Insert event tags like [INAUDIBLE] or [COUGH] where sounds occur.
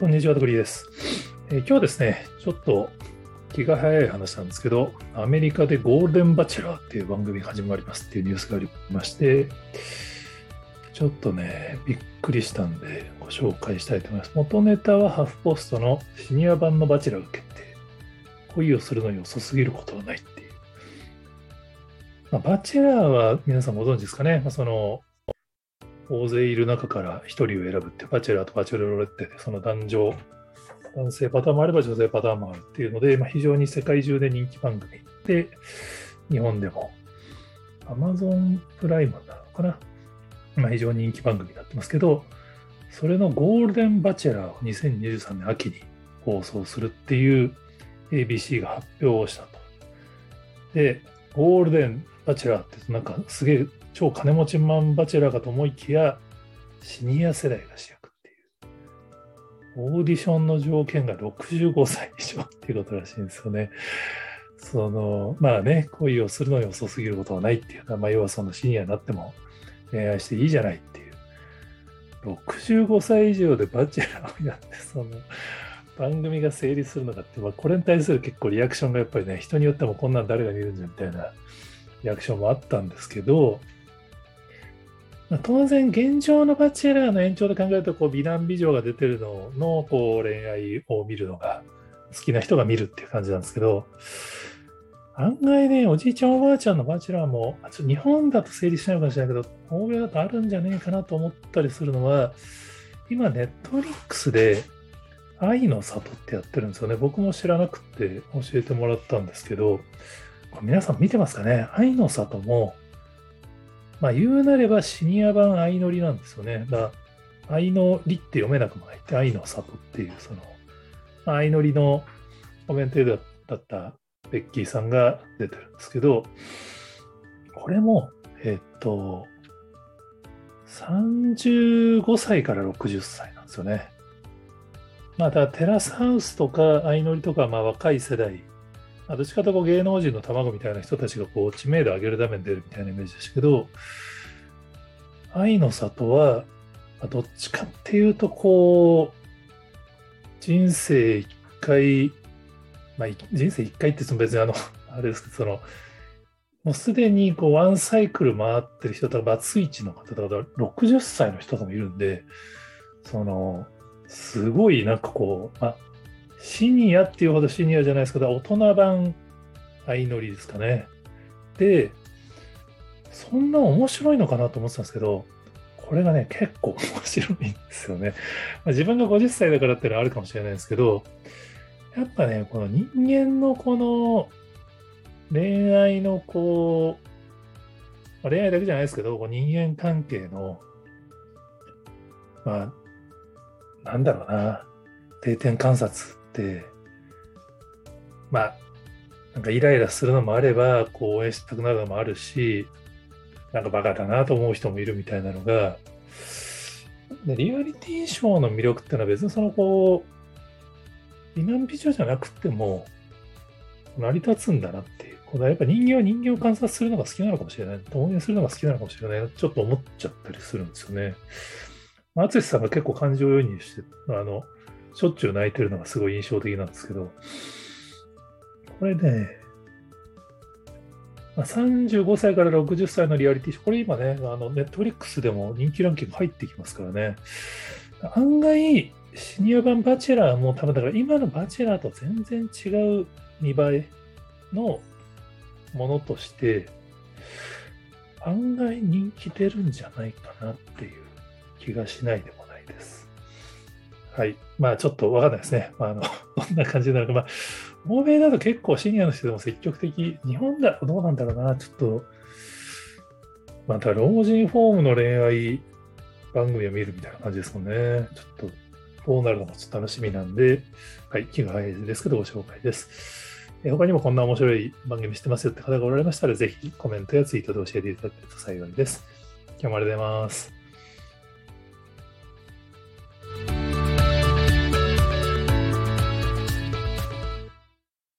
こんにちは、とくりです、えー、今日はですね、ちょっと気が早い話なんですけど、アメリカでゴールデンバチェラーっていう番組が始まりますっていうニュースがありまして、ちょっとね、びっくりしたんでご紹介したいと思います。元ネタはハフポストのシニア版のバチェラーが決定。恋をするのに遅すぎることはないっていう。まあ、バチェラーは皆さんご存知ですかね、まあ、その大勢いる中から1人を選ぶって、バチェラーとバチェロレッテで、その男女、男性パターンもあれば女性パターンもあるっていうので、まあ、非常に世界中で人気番組で、日本でも Amazon プライムなのかな、まあ、非常に人気番組になってますけど、それのゴールデンバチェラーを2023年秋に放送するっていう ABC が発表をしたと。で、ゴールデンバチェラーってなんかすげえ超金持ちマンバチェラーかと思いきや、シニア世代が主役っていう。オーディションの条件が65歳以上っていうことらしいんですよね。その、まあね、恋をするのに遅すぎることはないっていうのは、まあ、要はそのシニアになっても恋愛していいじゃないっていう。65歳以上でバチェラーをやって、その、番組が成立するのかって、まあ、これに対する結構リアクションがやっぱりね、人によってもこんなん誰が見るんじゃみたいなリアクションもあったんですけど、まあ、当然現状のバチェラーの延長で考えるとこう美男美女が出てるののこう恋愛を見るのが好きな人が見るっていう感じなんですけど案外ねおじいちゃんおばあちゃんのバチェラーもちょ日本だと成立しないかもしれないけど欧米だとあるんじゃねえかなと思ったりするのは今ネットリックスで愛の里ってやってるんですよね。僕も知らなくて教えてもらったんですけど皆さん見てますかね？愛の里もまあ、言うなればシニア版相乗りなんですよね。だ相乗りって読めなくもないって、愛の里っていう、その、相乗りのコメントだったベッキーさんが出てるんですけど、これも、えっと、35歳から60歳なんですよね。まあ、だテラスハウスとか相乗りとか、まあ、若い世代どっちかという芸能人の卵みたいな人たちがこう知名度を上げるために出るみたいなイメージですけど、愛の里は、どっちかっていうと、こう、人生一回、まあ、人生一回って別にあの、あれですけど、その、もうすでにこうワンサイクル回ってる人とか、バツイチの方とか、60歳の人とかもいるんで、その、すごいなんかこう、まあ、シニアっていうほどシニアじゃないですけど、大人版相乗りですかね。で、そんな面白いのかなと思ってたんですけど、これがね、結構面白いんですよね。まあ、自分が50歳だからっていうのはあるかもしれないですけど、やっぱね、この人間のこの恋愛のこう、ま恋愛だけじゃないですけど、こう人間関係の、まあ、なんだろうな、定点観察、まあ、なんかイライラするのもあれば、こう応援したくなるのもあるし、なんかバカだなと思う人もいるみたいなのが、でリアリティショーの魅力っていうのは別にそのこう、美男美女じゃなくても成り立つんだなっていう。このやっぱ人間は人間を観察するのが好きなのかもしれない。応援するのが好きなのかもしれない。ちょっと思っちゃったりするんですよね。淳さんが結構感情移入して、あの、しょっちゅう泣いてるのがすごい印象的なんですけど、これね、ま、35歳から60歳のリアリティショー、これ今ね、ネットフリックスでも人気ランキング入ってきますからね、案外、シニア版バチェラーも多分だから今のバチェラーと全然違う見栄えのものとして、案外人気出るんじゃないかなっていう気がしないでもないです。はい。まあちょっとわかんないですね。まあ、あの [LAUGHS] どんな感じになるか。まあ、欧米だと結構シニアの人でも積極的、日本だとどうなんだろうな。ちょっと、また老人フォームの恋愛番組を見るみたいな感じですもんね。ちょっと、どうなるのかちょっと楽しみなんで、はい、気が早いですけどご紹介です。他にもこんな面白い番組してますよって方がおられましたら、ぜひコメントやツイートで教えていただけると幸いです。今日もありがとうございます。